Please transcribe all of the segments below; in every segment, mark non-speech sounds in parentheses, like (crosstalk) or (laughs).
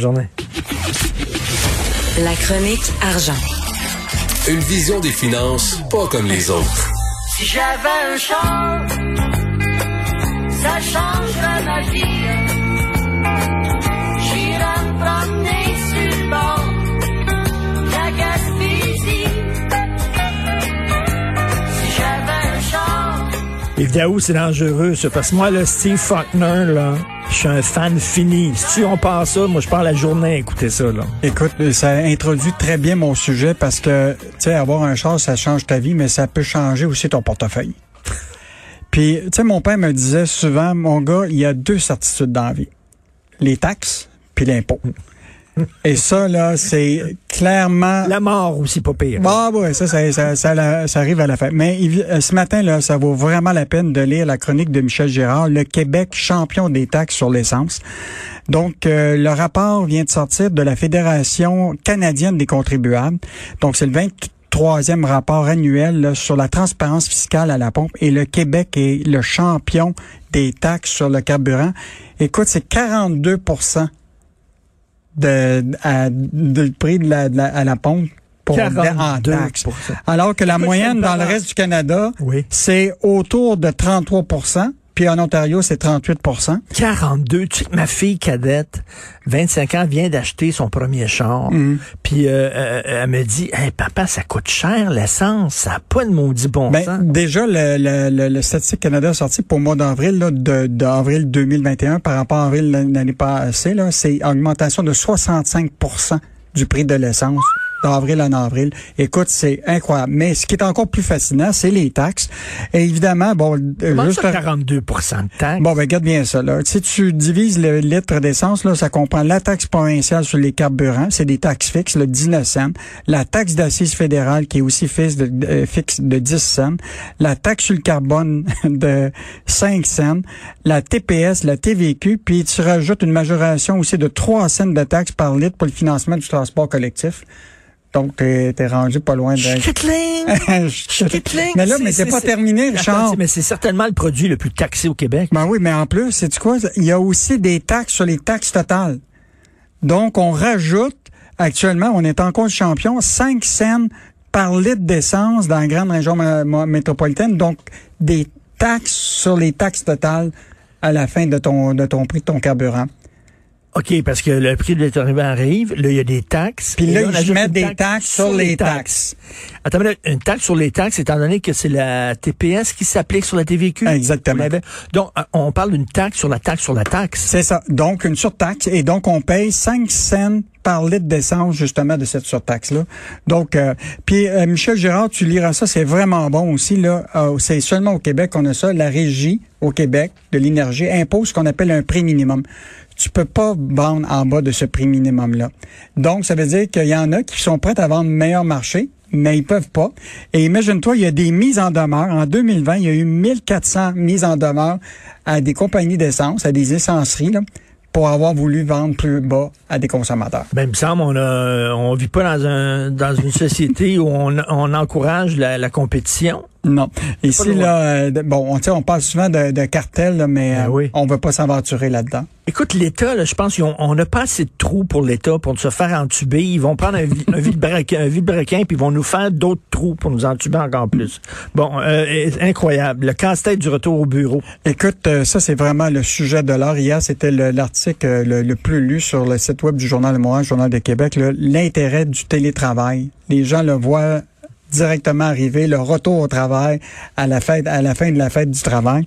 Journée. La chronique argent. Une vision des finances pas comme les autres. Si j'avais un char, ça changerait ma vie. J'irais me promener sur le bord de la Gaspésie. Si j'avais un char, Évidemment, c'est dangereux, ça, parce que moi, là, Steve Faulkner, là, je suis un fan fini. Si on passe ça, moi, je pars la journée à écouter ça, là. Écoute, ça introduit très bien mon sujet parce que, tu sais, avoir un char, ça change ta vie, mais ça peut changer aussi ton portefeuille. (laughs) Puis, tu sais, mon père me disait souvent, mon gars, il y a deux certitudes dans la vie. Les taxes, puis l'impôt. (laughs) Et ça, là, c'est clairement... La mort aussi, pas pire. Ah ouais, ça, ça, ça, ça, arrive à la fin. Mais euh, ce matin, là, ça vaut vraiment la peine de lire la chronique de Michel Gérard, le Québec champion des taxes sur l'essence. Donc, euh, le rapport vient de sortir de la Fédération canadienne des contribuables. Donc, c'est le 23e rapport annuel là, sur la transparence fiscale à la pompe et le Québec est le champion des taxes sur le carburant. Écoute, c'est 42 de, à- de prix de la, de la- à la pompe pour en 42 taxes. Alors que la moyenne dans le reste du Canada, Oui. c'est autour de 33 puis en Ontario, c'est 38 42. Tu sais que ma fille cadette, 25 ans, vient d'acheter son premier char. Mm. Puis euh, euh, elle me dit, hey, papa, ça coûte cher l'essence. Ça n'a pas de maudit bon Ben, sens. déjà, le, le, le, le Statistique Canada a sorti pour le mois d'avril, là, de, d'avril 2021 par rapport à avril l'année passée, là, c'est augmentation de 65% du prix de l'essence d'avril en avril. Écoute, c'est incroyable. Mais ce qui est encore plus fascinant, c'est les taxes. Et évidemment, bon, euh, Comment juste ça, 42% de taxe? Bon, ben, regarde bien ça, là. Si tu divises le litre d'essence, là, ça comprend la taxe provinciale sur les carburants, c'est des taxes fixes, le 19 cents. La taxe d'assises fédérale, qui est aussi fixe de, euh, fixe de 10 cents. La taxe sur le carbone (laughs) de 5 cents. La TPS, la TVQ, puis tu rajoutes une majoration aussi de 3 cents de taxes par litre pour le financement du transport collectif. Donc, t'es t'es rendu pas loin de... (laughs) Mais là, mais c'est pas terminé, Richard. Attends, mais c'est certainement le produit le plus taxé au Québec. Ben oui, mais en plus, c'est quoi? Il y a aussi des taxes sur les taxes totales. Donc, on rajoute, actuellement, on est encore champion, 5 cents par litre d'essence dans la grande région métropolitaine. Donc, des taxes sur les taxes totales à la fin de ton, de ton prix de ton carburant. OK, parce que le prix de l'énergie arrive, là, il y a des taxes. Puis là, on ils mettent des taxes sur les taxes. Attends, mais là, une taxe sur les taxes, étant donné que c'est la TPS qui s'applique sur la TVQ. Exactement. Donc, euh, on parle d'une taxe sur la taxe sur la taxe. C'est ça. Donc, une surtaxe. Et donc, on paye 5 cents par litre d'essence, justement, de cette surtaxe-là. Donc, euh, puis euh, Michel Gérard, tu liras ça, c'est vraiment bon aussi. là. Euh, c'est seulement au Québec qu'on a ça. La régie au Québec de l'énergie impose ce qu'on appelle un prix minimum. Tu peux pas vendre en bas de ce prix minimum-là. Donc, ça veut dire qu'il y en a qui sont prêts à vendre meilleur marché, mais ils peuvent pas. Et imagine-toi, il y a des mises en demeure. En 2020, il y a eu 1400 mises en demeure à des compagnies d'essence, à des essenceries, là, pour avoir voulu vendre plus bas à des consommateurs. Ben, il me semble, on a, on vit pas dans un, dans une société où on, on encourage la, la compétition. Non. Ici, là, euh, bon, on, on parle souvent de, de cartel, là, mais Ben euh, oui. on veut pas s'aventurer là-dedans. Écoute, l'État, là, je pense qu'on n'a pas assez de trous pour l'État pour se faire entuber. Ils vont prendre un, un vide-brequin, un vide-brequin, puis ils vont nous faire d'autres trous pour nous entuber encore plus. Bon, euh, incroyable. Le casse-tête du retour au bureau. Écoute, euh, ça, c'est vraiment le sujet de l'heure. Hier, c'était le- l'article le, le plus lu sur le site web du Journal de Montréal, Journal de Québec, là, l'intérêt du télétravail. Les gens le voient directement arriver, le retour au travail à la fête, à la fin de la fête du travail.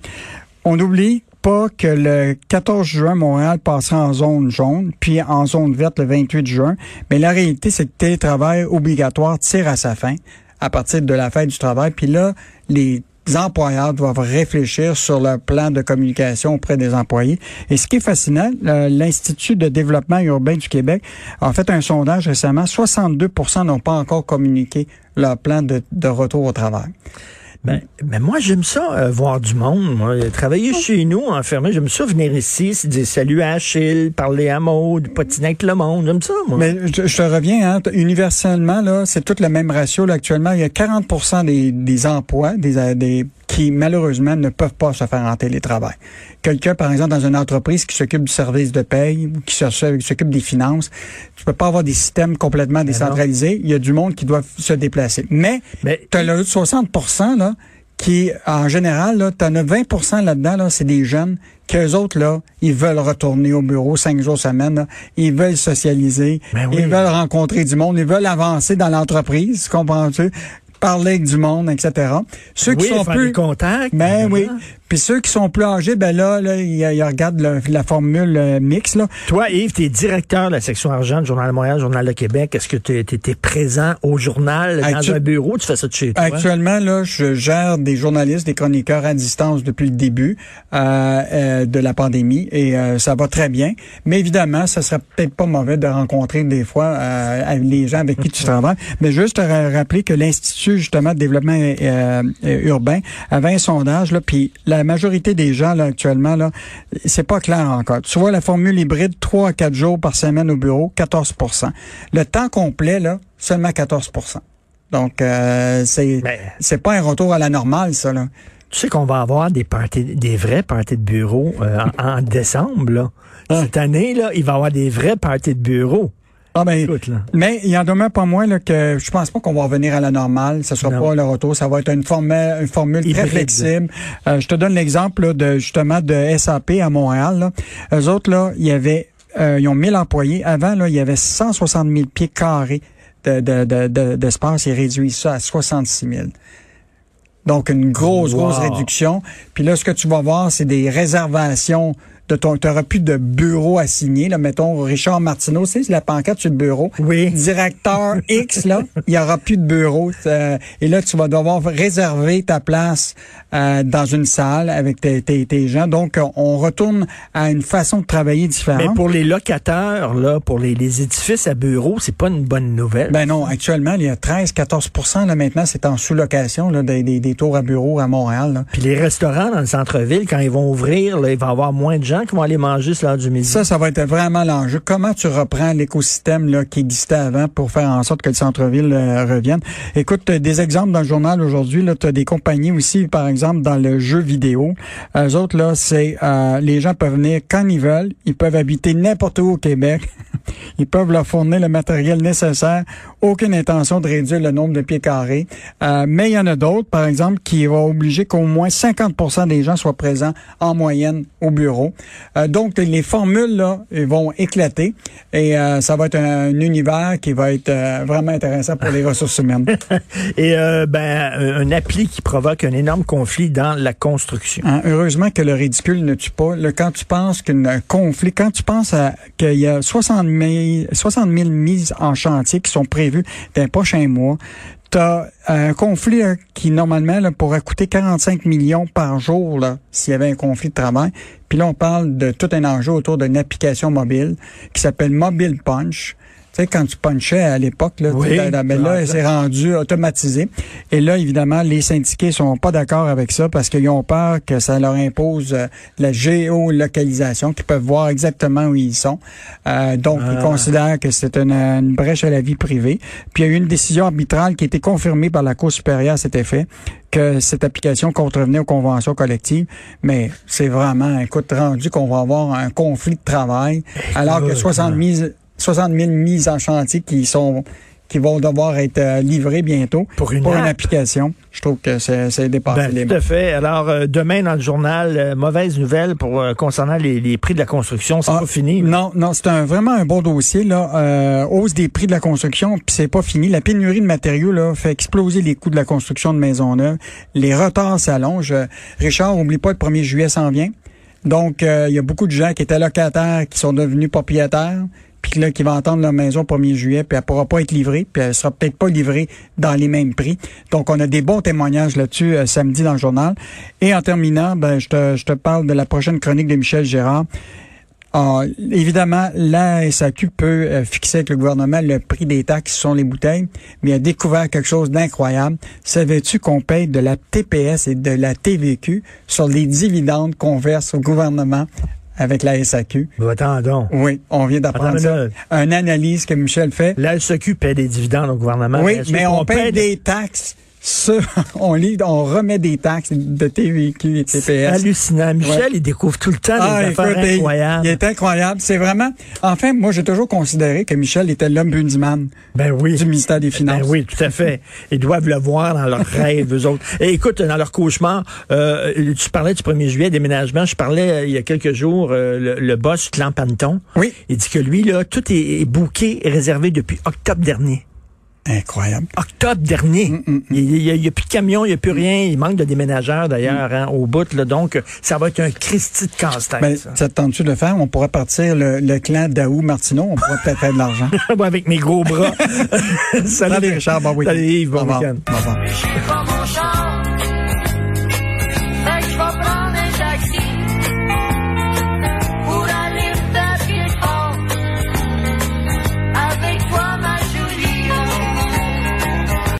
On n'oublie pas que le 14 juin, Montréal passera en zone jaune, puis en zone verte le 28 juin. Mais la réalité, c'est que le télétravail obligatoire tire à sa fin à partir de la fête du travail. Puis là, les employeurs doivent réfléchir sur leur plan de communication auprès des employés. Et ce qui est fascinant, l'Institut de développement urbain du Québec a fait un sondage récemment. 62% n'ont pas encore communiqué leur plan de retour au travail. Ben, ben moi, j'aime ça, euh, voir du monde. Moi. Travailler chez nous, enfermé, j'aime ça venir ici, se dire salut à Achille, parler à Maud, patiner avec le monde. J'aime ça, moi. Mais je, je te reviens, hein, universellement, là, c'est tout le même ratio. Là, actuellement, il y a 40 des, des emplois des, euh, des qui, malheureusement, ne peuvent pas se faire en télétravail. Quelqu'un, par exemple, dans une entreprise qui s'occupe du service de paye ou qui s'occupe des finances, tu peux pas avoir des systèmes complètement décentralisés. Il y a du monde qui doit se déplacer. Mais, Mais- tu as le 60% là, qui, en général, tu en as 20% là-dedans, là, c'est des jeunes qu'eux autres, là, ils veulent retourner au bureau cinq jours semaine. là. Ils veulent socialiser. Ben oui. Ils veulent rencontrer du monde. Ils veulent avancer dans l'entreprise, comprends-tu? Parler avec du monde, etc. Ceux qui sont plus... contacts. Ben oui. Puis ceux qui sont plus âgés, ben là, là ils, ils regardent le- la formule euh, mix, là. Toi, Yves, tu es directeur de la section argent du Journal de Montréal, Journal de Québec. Est-ce que tu étais présent au journal, dans Actu- un bureau? Tu fais ça de chez toi? Actuellement, là, je gère des journalistes, des chroniqueurs à distance depuis le début euh, euh, de la pandémie et euh, ça va très bien. Mais évidemment, ça serait peut-être pas mauvais de rencontrer des fois euh, les gens avec qui tu travailles. Mais juste te ra- rappeler que l'Institut justement de développement urbain avait un sondage là, puis la majorité des gens là actuellement là, c'est pas clair encore. Tu vois la formule hybride 3 à 4 jours par semaine au bureau, 14% Le temps complet là, seulement 14% donc, euh, c'est Mais- c'est pas un retour à la normale, ça. Là. Tu sais qu'on va avoir des parties, des vrais parties de bureau euh, en, en décembre, là. Ah. Cette année, là, il va y avoir des vrais parties de bureau. Ah, ben, Écoute, là. mais il y en demeure pas moins là, que je pense pas qu'on va revenir à la normale. Ce sera Non. pas le retour. Ça va être une formule, une formule très flexible. Euh, je te donne l'exemple de justement de SAP à Montréal. Là. Eux autres, là, il y avait euh, ils ont 1000 employés. Avant, là, il y avait 160 000 pieds carrés de, de, de, de- d'espace. Ils réduisent ça à 66 000. Donc, une grosse, Wow. grosse réduction. Puis là, ce que tu vas voir, c'est des réservations de ton... Tu n'auras plus de bureau assigné. Là, mettons, Richard Martineau, c'est la pancarte sur le bureau. Oui. Directeur (laughs) X, là, il y aura plus de bureau. Euh, et là, tu vas devoir réserver ta place euh, dans une salle avec tes, tes, tes gens. Donc, on retourne à une façon de travailler Mais différente. pour les locataires, là, pour les, les édifices à bureau, c'est pas une bonne nouvelle. Ben non, actuellement, il y a 13-14 là maintenant, c'est en sous-location là, des, des, des tours à bureau à Montréal. Là. Puis les restaurants dans le centre-ville, quand ils vont ouvrir, là, il va y avoir moins de gens qui manger du midi. Ça, ça va être vraiment l'enjeu. Comment tu reprends l'écosystème là qui existait avant pour faire en sorte que le centre-ville euh, revienne? Écoute, t'as des exemples dans le journal aujourd'hui. Tu as des compagnies aussi, par exemple, dans le jeu vidéo. Eux autres, là, c'est euh, les gens peuvent venir quand ils veulent. Ils peuvent habiter n'importe où au Québec. (laughs) Ils peuvent leur fournir le matériel nécessaire. Aucune intention de réduire le nombre de pieds carrés. Euh, mais il y en a d'autres, par exemple, qui vont obliger qu'au moins 50 des gens soient présents en moyenne au bureau. Euh, donc, les formules là vont éclater et euh, ça va être un, un univers qui va être euh, vraiment intéressant pour les ressources humaines. (laughs) Et euh, ben, un un appli qui provoque un énorme conflit dans la construction. Hein, heureusement que le ridicule ne tue pas. Quand tu penses qu'un conflit, quand tu penses qu'il y a 60 000, 60 000 mises en chantier qui sont prévues dans les prochains mois, tu as un conflit là, qui, normalement, pourrait coûter 45 millions par jour s'il y avait un conflit de travail. Puis là, on parle de tout un enjeu autour d'une application mobile qui s'appelle Mobile Punch. Tu sais, quand tu punchais à l'époque, là, Oui, tu sais, là, ben là, c'est rendu automatisé. Et là, évidemment, les syndiqués sont pas d'accord avec ça parce qu'ils ont peur que ça leur impose euh, la géolocalisation, qu'ils peuvent voir exactement où ils sont. Euh, donc, ils Ah. considèrent que c'est une, une brèche à la vie privée. Puis, il y a eu une décision arbitrale qui a été confirmée par la Cour supérieure à cet effet que cette application contrevenait aux conventions collectives. Mais c'est vraiment, écoute, rendu qu'on va avoir un conflit de travail alors que Écoute, 60 000, 60 000 mises en chantier qui sont qui vont devoir être euh, livrées bientôt Pour une app. application. Je trouve que c'est c'est dépassé Ben, les tout à fait. Alors, euh, demain, dans le journal, euh, mauvaise nouvelle pour euh, concernant les, les prix de la construction. C'est Ah, pas fini. Non, non, c'est un, vraiment un bon dossier là. Euh, hausse des prix de la construction, puis c'est pas fini. La pénurie de matériaux là fait exploser les coûts de la construction de maisons neuves. Les retards s'allongent. Richard, oublie pas, le 1er juillet s'en vient. Donc, il y a beaucoup de gens qui étaient locataires qui sont devenus propriétaires, puis là, qui vont entendre leur maison 1er juillet, puis elle pourra pas être livrée, puis elle sera peut-être pas livrée dans les mêmes prix. Donc, on a des bons témoignages là-dessus euh, samedi dans le journal. Et en terminant, ben, je te, je te parle de la prochaine chronique de Michel Gérard. Ah, évidemment, la SAQ peut euh, fixer avec le gouvernement le prix des taxes sur les bouteilles, mais a découvert quelque chose d'incroyable. Savais-tu qu'on paye de la TPS et de la TVQ sur les dividendes qu'on verse au gouvernement avec la SAQ? Ben, attendons. Oui, on vient d'apprendre Attends une ça. Une analyse que Michel fait. La SEQ paie des dividendes au gouvernement. Oui, mais on paye des taxes sur, (laughs) on lit, on remet des taxes de TVQ et TPS. Hallucinant. Michel, Ouais. il découvre tout le temps Ah, des écoute, affaires il- incroyables. Il est incroyable. C'est vraiment. Enfin, moi, j'ai toujours considéré que Michel était l'homme bundyman Ben oui. du ministère des Finances. Ben oui, tout à fait. Ils doivent le voir dans leurs (laughs) rêves, eux autres. Et écoute, dans leur cauchemar, euh, tu parlais du 1er juillet, déménagement. Je parlais euh, il y a quelques jours, euh, le, le boss Clan Panton. Oui. Il dit que lui, là, tout est, est booké et réservé depuis octobre dernier. Incroyable. Octobre dernier. Mm, Il n'y a, il y a plus de camions, il n'y a plus rien. Il manque de déménageurs, d'ailleurs, Mm. hein, au bout. Là, donc, ça va être un Christy de casse-tête. Ben, ça. ça te tente-tu de le faire? On pourrait partir le, le clan Daou Martineau. On pourrait peut-être faire de l'argent. (laughs) Avec mes gros bras. (laughs) Salut, Salut, Richard. Bon week-end. Salut, Yves, bon week-end.